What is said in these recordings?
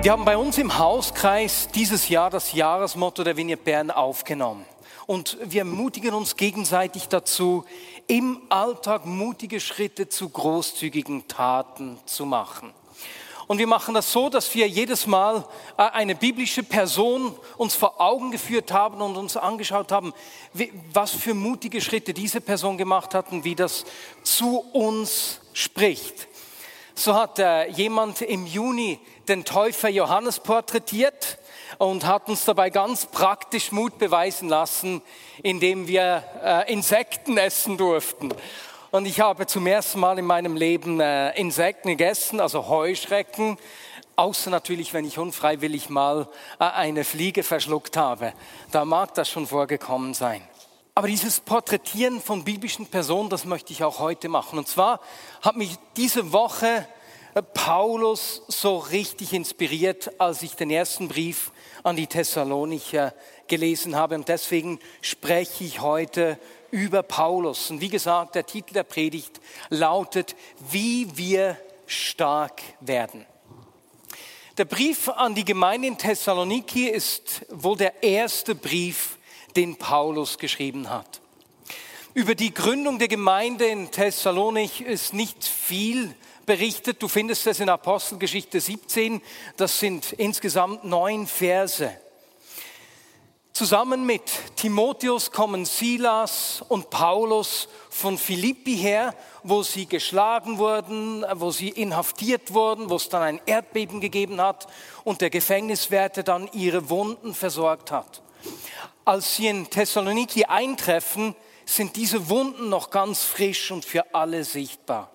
Wir haben bei uns im Hauskreis dieses Jahr das Jahresmotto der Vignette Bern aufgenommen. Und wir ermutigen uns gegenseitig dazu, im Alltag mutige Schritte zu großzügigen Taten zu machen. Und wir machen das so, dass wir jedes Mal äh, eine biblische Person uns vor Augen geführt haben und uns angeschaut haben, was für mutige Schritte diese Person gemacht hat und wie das zu uns spricht. So hat äh, jemand im Juni den Täufer Johannes porträtiert und hat uns dabei ganz praktisch Mut beweisen lassen, indem wir äh, Insekten essen durften. Und ich habe zum ersten Mal in meinem Leben äh, Insekten gegessen, also Heuschrecken, außer natürlich, wenn ich unfreiwillig mal äh, eine Fliege verschluckt habe. Da mag das schon vorgekommen sein. Aber dieses Porträtieren von biblischen Personen, das möchte ich auch heute machen. Und zwar hat mich diese Woche Paulus so richtig inspiriert, als ich den ersten Brief an die Thessalonicher gelesen habe. Und deswegen spreche ich heute über Paulus. Und wie gesagt, der Titel der Predigt lautet, wie wir stark werden. Der Brief an die Gemeinde in Thessaloniki ist wohl der erste Brief, den Paulus geschrieben hat. Über die Gründung der Gemeinde in Thessalonik ist nicht viel berichtet. Du findest es in Apostelgeschichte 17. Das sind insgesamt neun Verse. Zusammen mit Timotheus kommen Silas und Paulus von Philippi her, wo sie geschlagen wurden, wo sie inhaftiert wurden, wo es dann ein Erdbeben gegeben hat und der Gefängniswärter dann ihre Wunden versorgt hat. Als sie in Thessaloniki eintreffen, sind diese Wunden noch ganz frisch und für alle sichtbar.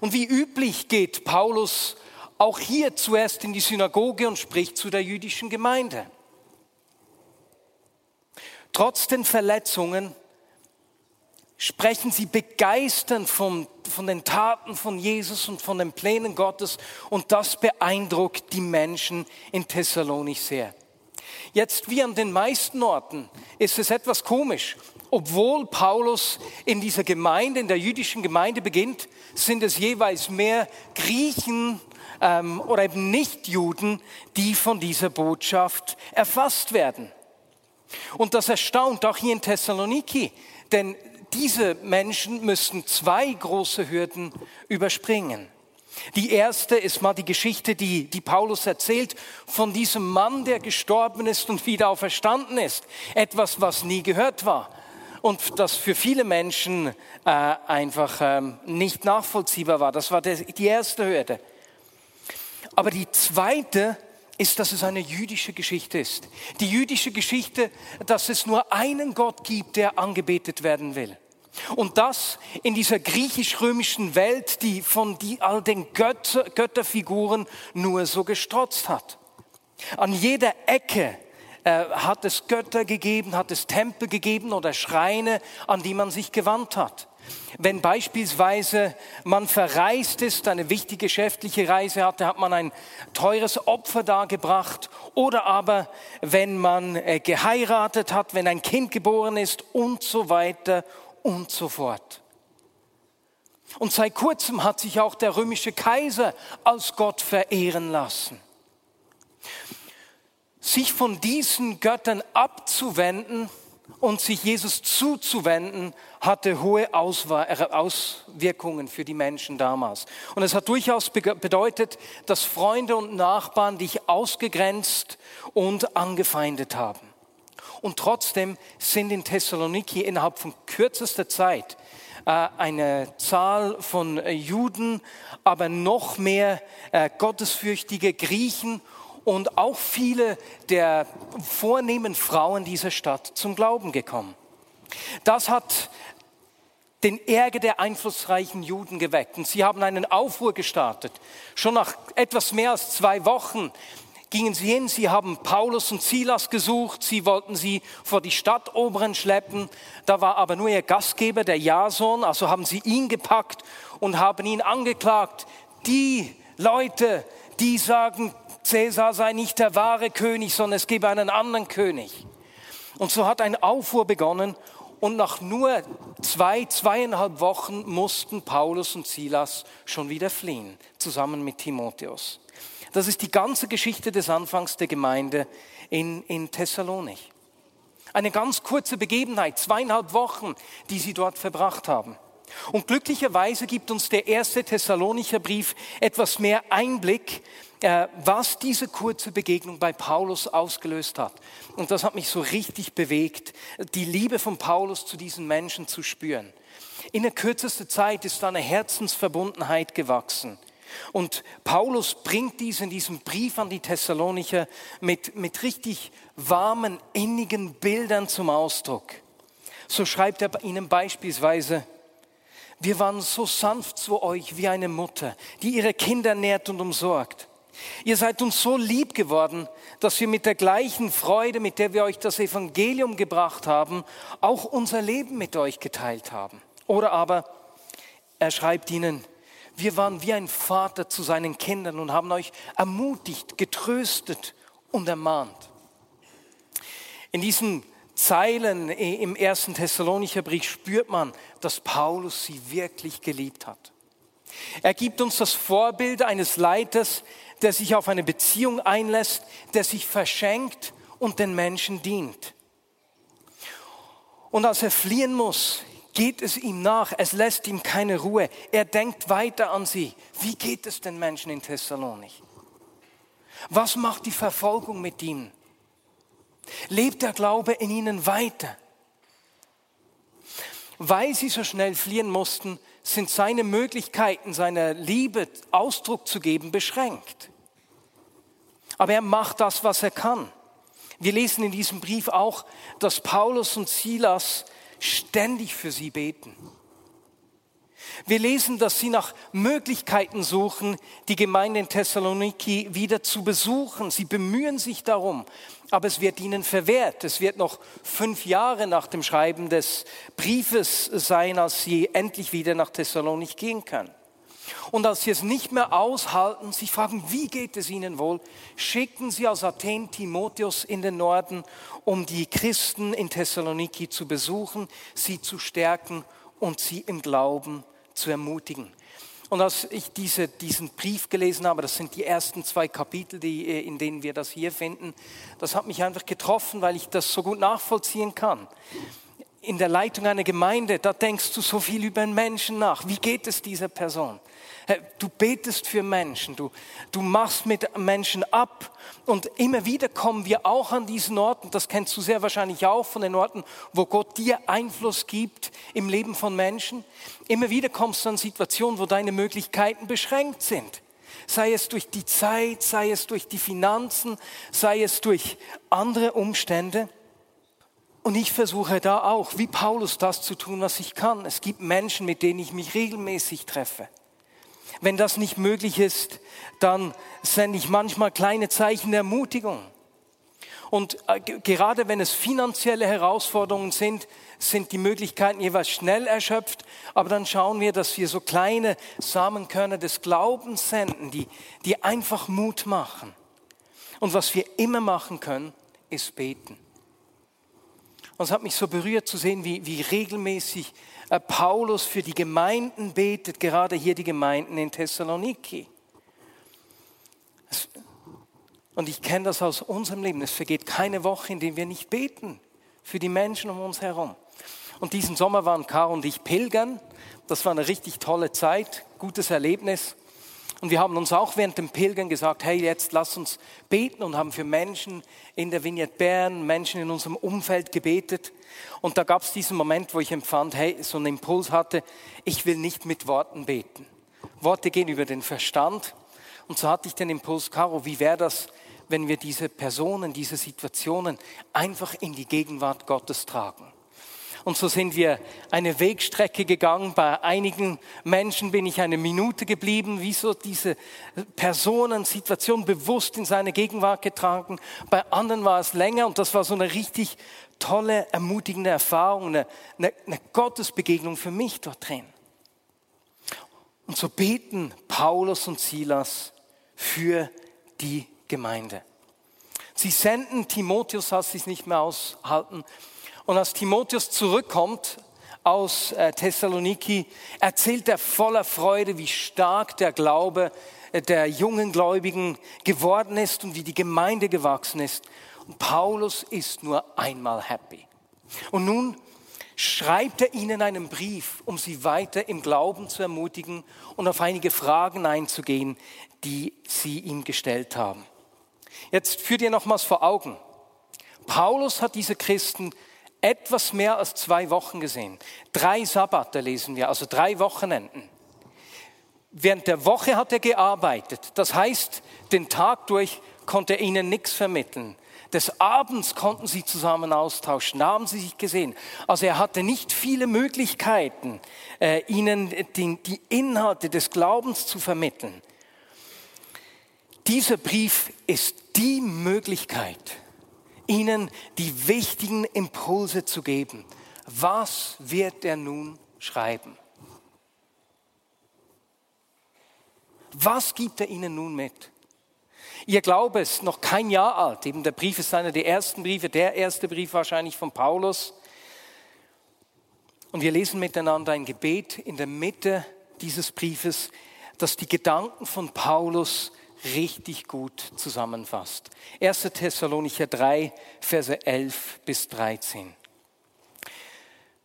Und wie üblich geht Paulus auch hier zuerst in die Synagoge und spricht zu der jüdischen Gemeinde. Trotz den Verletzungen sprechen sie begeisternd von, von den Taten von Jesus und von den Plänen Gottes und das beeindruckt die Menschen in Thessalonich sehr. Jetzt wie an den meisten Orten ist es etwas komisch. Obwohl Paulus in dieser Gemeinde, in der jüdischen Gemeinde beginnt, sind es jeweils mehr Griechen ähm, oder eben Nichtjuden, die von dieser Botschaft erfasst werden. Und das erstaunt auch hier in Thessaloniki, denn diese Menschen müssen zwei große Hürden überspringen. Die erste ist mal die Geschichte, die, die Paulus erzählt von diesem Mann, der gestorben ist und wieder auferstanden ist. Etwas, was nie gehört war und das für viele Menschen äh, einfach ähm, nicht nachvollziehbar war. Das war der, die erste Hürde. Aber die zweite ist, dass es eine jüdische Geschichte ist. Die jüdische Geschichte, dass es nur einen Gott gibt, der angebetet werden will. Und das in dieser griechisch-römischen Welt, die von die, all den Götter, Götterfiguren nur so gestrotzt hat. An jeder Ecke äh, hat es Götter gegeben, hat es Tempel gegeben oder Schreine, an die man sich gewandt hat. Wenn beispielsweise man verreist ist, eine wichtige geschäftliche Reise hatte, hat man ein teures Opfer dargebracht. Oder aber wenn man äh, geheiratet hat, wenn ein Kind geboren ist und so weiter und so fort. Und seit kurzem hat sich auch der römische Kaiser als Gott verehren lassen. Sich von diesen Göttern abzuwenden, und sich Jesus zuzuwenden, hatte hohe Auswirkungen für die Menschen damals. Und es hat durchaus bedeutet, dass Freunde und Nachbarn dich ausgegrenzt und angefeindet haben. Und trotzdem sind in Thessaloniki innerhalb von kürzester Zeit äh, eine Zahl von Juden, aber noch mehr äh, gottesfürchtige Griechen und auch viele der vornehmen Frauen dieser Stadt zum Glauben gekommen. Das hat den Ärger der einflussreichen Juden geweckt und sie haben einen Aufruhr gestartet. Schon nach etwas mehr als zwei Wochen gingen sie hin, sie haben Paulus und Silas gesucht, sie wollten sie vor die Stadtoberen schleppen, da war aber nur ihr Gastgeber, der Jason, also haben sie ihn gepackt und haben ihn angeklagt. Die Leute, die sagen, Cäsar sei nicht der wahre König, sondern es gebe einen anderen König. Und so hat ein Aufruhr begonnen und nach nur zwei, zweieinhalb Wochen mussten Paulus und Silas schon wieder fliehen, zusammen mit Timotheus. Das ist die ganze Geschichte des Anfangs der Gemeinde in, in Thessalonik. Eine ganz kurze Begebenheit, zweieinhalb Wochen, die sie dort verbracht haben. Und glücklicherweise gibt uns der erste Thessalonicher Brief etwas mehr Einblick, was diese kurze Begegnung bei Paulus ausgelöst hat. Und das hat mich so richtig bewegt, die Liebe von Paulus zu diesen Menschen zu spüren. In der kürzesten Zeit ist da eine Herzensverbundenheit gewachsen. Und Paulus bringt dies in diesem Brief an die Thessalonicher mit, mit richtig warmen, innigen Bildern zum Ausdruck. So schreibt er ihnen beispielsweise, wir waren so sanft zu euch wie eine Mutter, die ihre Kinder nährt und umsorgt. Ihr seid uns so lieb geworden, dass wir mit der gleichen Freude, mit der wir euch das Evangelium gebracht haben, auch unser Leben mit euch geteilt haben. Oder aber er schreibt ihnen, wir waren wie ein Vater zu seinen Kindern und haben euch ermutigt, getröstet und ermahnt. In diesen Zeilen im ersten Thessalonicher Brief spürt man, dass Paulus sie wirklich geliebt hat. Er gibt uns das Vorbild eines Leiters, der sich auf eine Beziehung einlässt, der sich verschenkt und den Menschen dient. Und als er fliehen muss, geht es ihm nach, es lässt ihm keine Ruhe. Er denkt weiter an sie. Wie geht es den Menschen in Thessalonik? Was macht die Verfolgung mit ihnen? Lebt der Glaube in ihnen weiter? Weil sie so schnell fliehen mussten, sind seine Möglichkeiten, seiner Liebe Ausdruck zu geben, beschränkt. Aber er macht das, was er kann. Wir lesen in diesem Brief auch, dass Paulus und Silas ständig für sie beten. Wir lesen, dass sie nach Möglichkeiten suchen, die Gemeinde in Thessaloniki wieder zu besuchen. Sie bemühen sich darum, aber es wird ihnen verwehrt. Es wird noch fünf Jahre nach dem Schreiben des Briefes sein, als sie endlich wieder nach Thessalonik gehen können. Und als sie es nicht mehr aushalten, sie fragen, wie geht es ihnen wohl, schicken sie aus Athen Timotheus in den Norden, um die Christen in Thessaloniki zu besuchen, sie zu stärken und sie im Glauben zu ermutigen. Und als ich diese, diesen Brief gelesen habe, das sind die ersten zwei Kapitel, die, äh, in denen wir das hier finden, das hat mich einfach getroffen, weil ich das so gut nachvollziehen kann in der Leitung einer Gemeinde, da denkst du so viel über einen Menschen nach. Wie geht es dieser Person? Du betest für Menschen, du, du machst mit Menschen ab und immer wieder kommen wir auch an diesen Orten, das kennst du sehr wahrscheinlich auch von den Orten, wo Gott dir Einfluss gibt im Leben von Menschen. Immer wieder kommst du an Situationen, wo deine Möglichkeiten beschränkt sind. Sei es durch die Zeit, sei es durch die Finanzen, sei es durch andere Umstände. Und ich versuche da auch, wie Paulus, das zu tun, was ich kann. Es gibt Menschen, mit denen ich mich regelmäßig treffe. Wenn das nicht möglich ist, dann sende ich manchmal kleine Zeichen der Ermutigung. Und äh, gerade wenn es finanzielle Herausforderungen sind, sind die Möglichkeiten jeweils schnell erschöpft. Aber dann schauen wir, dass wir so kleine Samenkörner des Glaubens senden, die, die einfach Mut machen. Und was wir immer machen können, ist beten. Und es hat mich so berührt zu sehen, wie, wie regelmäßig äh, Paulus für die Gemeinden betet, gerade hier die Gemeinden in Thessaloniki. Und ich kenne das aus unserem Leben. Es vergeht keine Woche, in der wir nicht beten für die Menschen um uns herum. Und diesen Sommer waren Caro und ich pilgern. Das war eine richtig tolle Zeit, gutes Erlebnis. Und wir haben uns auch während dem Pilgern gesagt, hey, jetzt lass uns beten und haben für Menschen in der Vignette Bern, Menschen in unserem Umfeld gebetet. Und da gab es diesen Moment, wo ich empfand, hey, so einen Impuls hatte, ich will nicht mit Worten beten. Worte gehen über den Verstand. Und so hatte ich den Impuls, Caro, wie wäre das, wenn wir diese Personen, diese Situationen einfach in die Gegenwart Gottes tragen? Und so sind wir eine Wegstrecke gegangen. Bei einigen Menschen bin ich eine Minute geblieben, wie so diese Personen, Situation bewusst in seine Gegenwart getragen. Bei anderen war es länger und das war so eine richtig tolle, ermutigende Erfahrung, eine, eine, eine Gottesbegegnung für mich dort drin. Und so beten Paulus und Silas für die Gemeinde. Sie senden Timotheus, als sie es nicht mehr aushalten, und als Timotheus zurückkommt aus äh, Thessaloniki, erzählt er voller Freude, wie stark der Glaube äh, der jungen Gläubigen geworden ist und wie die Gemeinde gewachsen ist. Und Paulus ist nur einmal happy. Und nun schreibt er ihnen einen Brief, um sie weiter im Glauben zu ermutigen und auf einige Fragen einzugehen, die sie ihm gestellt haben. Jetzt führt ihr nochmals vor Augen. Paulus hat diese Christen etwas mehr als zwei Wochen gesehen. Drei Sabbate lesen wir, also drei Wochenenden. Während der Woche hat er gearbeitet. Das heißt, den Tag durch konnte er ihnen nichts vermitteln. Des Abends konnten sie zusammen austauschen, da haben sie sich gesehen. Also er hatte nicht viele Möglichkeiten, äh, ihnen die, die Inhalte des Glaubens zu vermitteln. Dieser Brief ist die Möglichkeit, ihnen die wichtigen Impulse zu geben. Was wird er nun schreiben? Was gibt er ihnen nun mit? Ihr Glaube ist noch kein Jahr alt. Eben der Brief ist einer der ersten Briefe, der erste Brief wahrscheinlich von Paulus. Und wir lesen miteinander ein Gebet in der Mitte dieses Briefes, das die Gedanken von Paulus richtig gut zusammenfasst. 1. Thessalonicher 3, Verse 11 bis 13.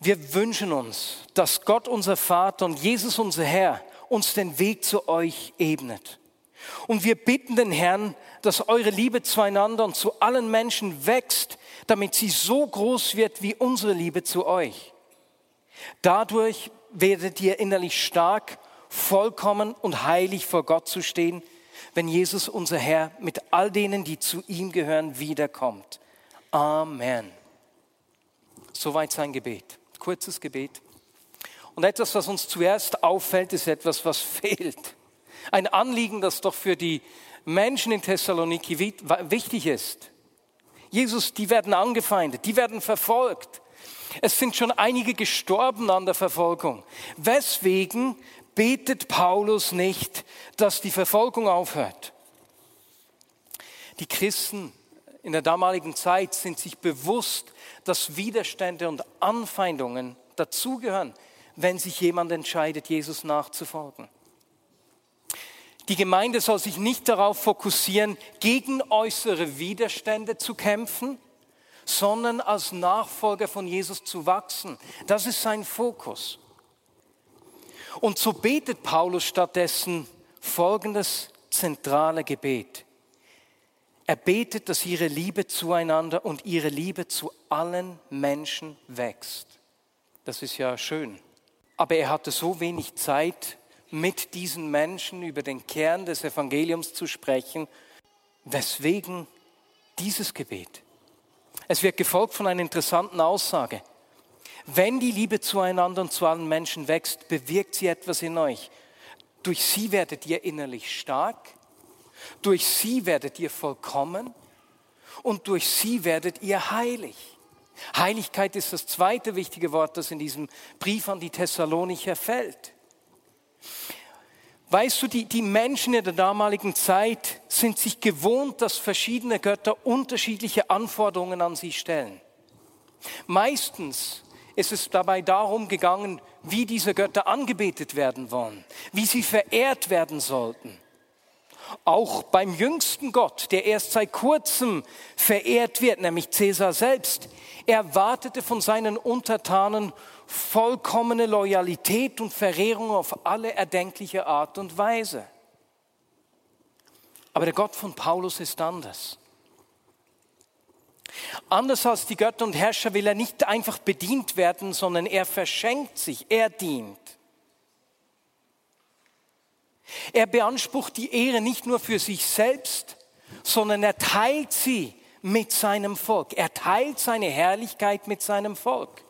Wir wünschen uns, dass Gott unser Vater und Jesus unser Herr uns den Weg zu euch ebnet. Und wir bitten den Herrn, dass eure Liebe zueinander und zu allen Menschen wächst, damit sie so groß wird wie unsere Liebe zu euch. Dadurch werdet ihr innerlich stark, vollkommen und heilig vor Gott zu stehen, wenn Jesus unser Herr mit all denen, die zu ihm gehören, wiederkommt. Amen. Soweit sein Gebet. Kurzes Gebet. Und etwas, was uns zuerst auffällt, ist etwas, was fehlt. Ein Anliegen, das doch für die Menschen in Thessaloniki wichtig ist. Jesus, die werden angefeindet, die werden verfolgt. Es sind schon einige gestorben an der Verfolgung. Weswegen betet Paulus nicht, dass die Verfolgung aufhört. Die Christen in der damaligen Zeit sind sich bewusst, dass Widerstände und Anfeindungen dazugehören, wenn sich jemand entscheidet, Jesus nachzufolgen. Die Gemeinde soll sich nicht darauf fokussieren, gegen äußere Widerstände zu kämpfen, sondern als Nachfolger von Jesus zu wachsen. Das ist sein Fokus. Und so betet Paulus stattdessen folgendes zentrale Gebet. Er betet, dass ihre Liebe zueinander und ihre Liebe zu allen Menschen wächst. Das ist ja schön. Aber er hatte so wenig Zeit, mit diesen Menschen über den Kern des Evangeliums zu sprechen. Weswegen dieses Gebet? Es wird gefolgt von einer interessanten Aussage. Wenn die Liebe zueinander und zu allen Menschen wächst, bewirkt sie etwas in euch. Durch sie werdet ihr innerlich stark, durch sie werdet ihr vollkommen und durch sie werdet ihr heilig. Heiligkeit ist das zweite wichtige Wort, das in diesem Brief an die Thessalonicher fällt. Weißt du, die, die Menschen in der damaligen Zeit sind sich gewohnt, dass verschiedene Götter unterschiedliche Anforderungen an sie stellen. Meistens ist es dabei darum gegangen, wie diese Götter angebetet werden wollen, wie sie verehrt werden sollten. Auch beim jüngsten Gott, der erst seit kurzem verehrt wird, nämlich Cäsar selbst, erwartete von seinen Untertanen vollkommene Loyalität und Verehrung auf alle erdenkliche Art und Weise. Aber der Gott von Paulus ist anders. Anders als die Götter und Herrscher will er nicht einfach bedient werden, sondern er verschenkt sich, er dient. Er beansprucht die Ehre nicht nur für sich selbst, sondern er teilt sie mit seinem Volk. Er teilt seine Herrlichkeit mit seinem Volk.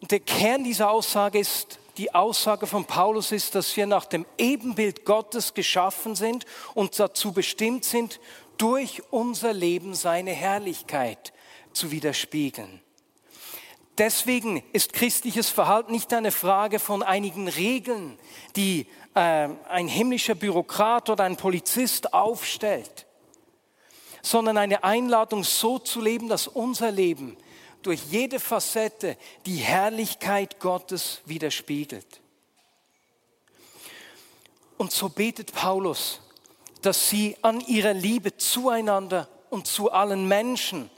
Und der Kern dieser Aussage ist, die Aussage von Paulus ist, dass wir nach dem Ebenbild Gottes geschaffen sind und dazu bestimmt sind, durch unser Leben seine Herrlichkeit zu widerspiegeln. Deswegen ist christliches Verhalten nicht eine Frage von einigen Regeln, die äh, ein himmlischer Bürokrat oder ein Polizist aufstellt, sondern eine Einladung, so zu leben, dass unser Leben durch jede Facette die Herrlichkeit Gottes widerspiegelt. Und so betet Paulus, dass sie an ihrer Liebe zueinander und zu allen Menschen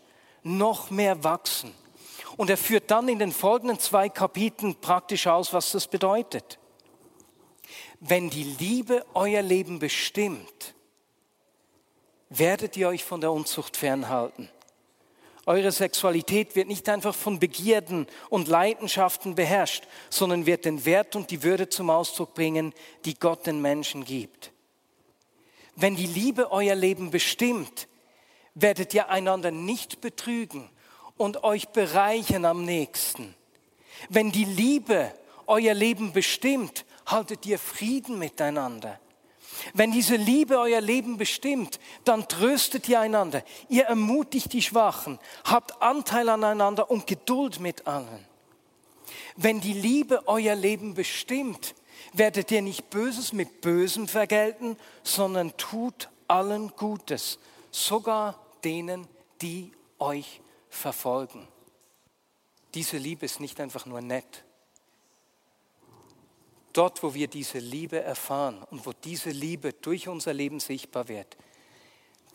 noch mehr wachsen. Und er führt dann in den folgenden zwei Kapiteln praktisch aus, was das bedeutet. Wenn die Liebe euer Leben bestimmt, werdet ihr euch von der Unzucht fernhalten. Eure Sexualität wird nicht einfach von Begierden und Leidenschaften beherrscht, sondern wird den Wert und die Würde zum Ausdruck bringen, die Gott den Menschen gibt. Wenn die Liebe euer Leben bestimmt, werdet ihr einander nicht betrügen und euch bereichern am nächsten. Wenn die Liebe euer Leben bestimmt, haltet ihr Frieden miteinander. Wenn diese Liebe euer Leben bestimmt, dann tröstet ihr einander, ihr ermutigt die Schwachen, habt Anteil aneinander und Geduld mit allen. Wenn die Liebe euer Leben bestimmt, werdet ihr nicht Böses mit Bösem vergelten, sondern tut allen Gutes, sogar denen, die euch verfolgen. Diese Liebe ist nicht einfach nur nett. Dort, wo wir diese Liebe erfahren und wo diese Liebe durch unser Leben sichtbar wird,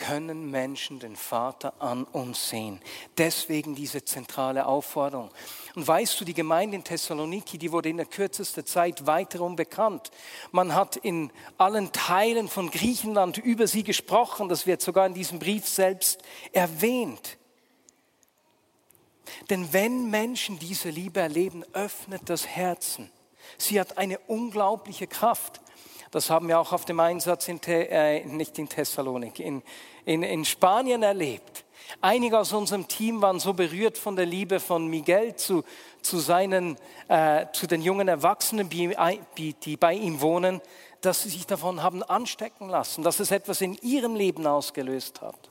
können Menschen den Vater an uns sehen. Deswegen diese zentrale Aufforderung. Und weißt du, die Gemeinde in Thessaloniki, die wurde in der kürzesten Zeit weiterum bekannt. Man hat in allen Teilen von Griechenland über sie gesprochen. Das wird sogar in diesem Brief selbst erwähnt. Denn wenn Menschen diese Liebe erleben, öffnet das Herzen. Sie hat eine unglaubliche Kraft. Das haben wir auch auf dem Einsatz in, äh, nicht in Thessalonik, in, in, in Spanien erlebt. Einige aus unserem Team waren so berührt von der Liebe von Miguel zu, zu, seinen, äh, zu den jungen Erwachsenen, die bei ihm wohnen, dass sie sich davon haben anstecken lassen, dass es etwas in ihrem Leben ausgelöst hat.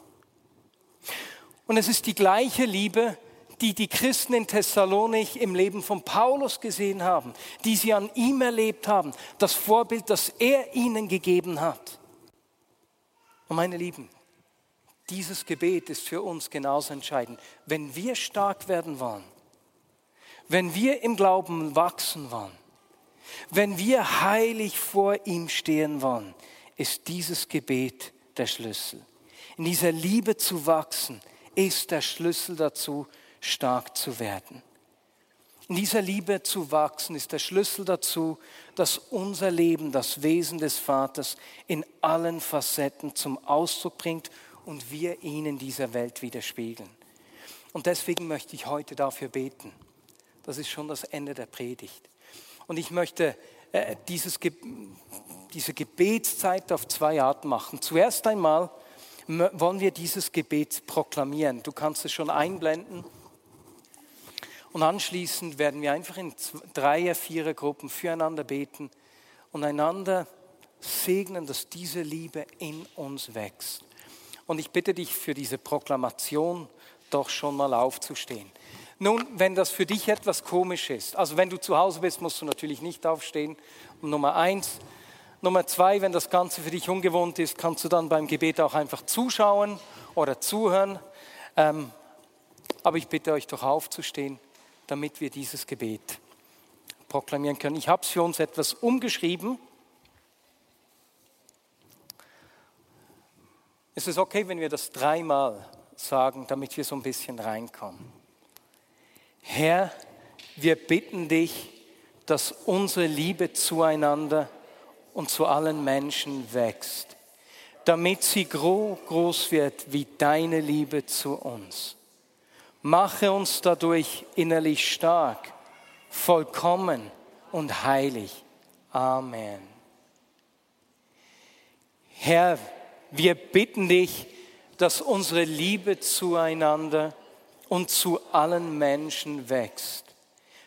Und es ist die gleiche Liebe, die die Christen in Thessalonik im Leben von Paulus gesehen haben, die sie an ihm erlebt haben, das Vorbild, das er ihnen gegeben hat. Und meine Lieben, dieses Gebet ist für uns genauso entscheidend. Wenn wir stark werden wollen, wenn wir im Glauben wachsen wollen, wenn wir heilig vor ihm stehen wollen, ist dieses Gebet der Schlüssel. In dieser Liebe zu wachsen ist der Schlüssel dazu, stark zu werden. In dieser Liebe zu wachsen ist der Schlüssel dazu, dass unser Leben das Wesen des Vaters in allen Facetten zum Ausdruck bringt und wir ihn in dieser Welt widerspiegeln. Und deswegen möchte ich heute dafür beten. Das ist schon das Ende der Predigt. Und ich möchte äh, dieses, diese Gebetszeit auf zwei Arten machen. Zuerst einmal wollen wir dieses Gebet proklamieren. Du kannst es schon einblenden. Und anschließend werden wir einfach in Dreier-, Vierer-Gruppen füreinander beten und einander segnen, dass diese Liebe in uns wächst. Und ich bitte dich für diese Proklamation doch schon mal aufzustehen. Nun, wenn das für dich etwas komisch ist, also wenn du zu Hause bist, musst du natürlich nicht aufstehen. Und Nummer eins. Nummer zwei, wenn das Ganze für dich ungewohnt ist, kannst du dann beim Gebet auch einfach zuschauen oder zuhören. Ähm, aber ich bitte euch doch aufzustehen damit wir dieses Gebet proklamieren können. Ich habe es für uns etwas umgeschrieben. Es ist okay, wenn wir das dreimal sagen, damit wir so ein bisschen reinkommen. Herr, wir bitten dich, dass unsere Liebe zueinander und zu allen Menschen wächst, damit sie groß wird wie deine Liebe zu uns. Mache uns dadurch innerlich stark, vollkommen und heilig. Amen. Herr, wir bitten dich, dass unsere Liebe zueinander und zu allen Menschen wächst,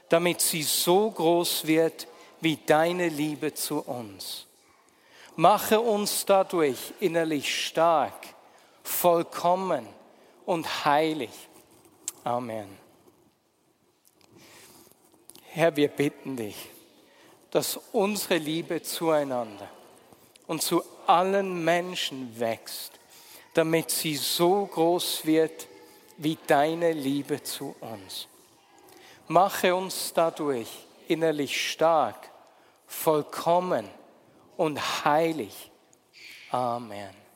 damit sie so groß wird wie deine Liebe zu uns. Mache uns dadurch innerlich stark, vollkommen und heilig. Amen. Herr, wir bitten dich, dass unsere Liebe zueinander und zu allen Menschen wächst, damit sie so groß wird wie deine Liebe zu uns. Mache uns dadurch innerlich stark, vollkommen und heilig. Amen.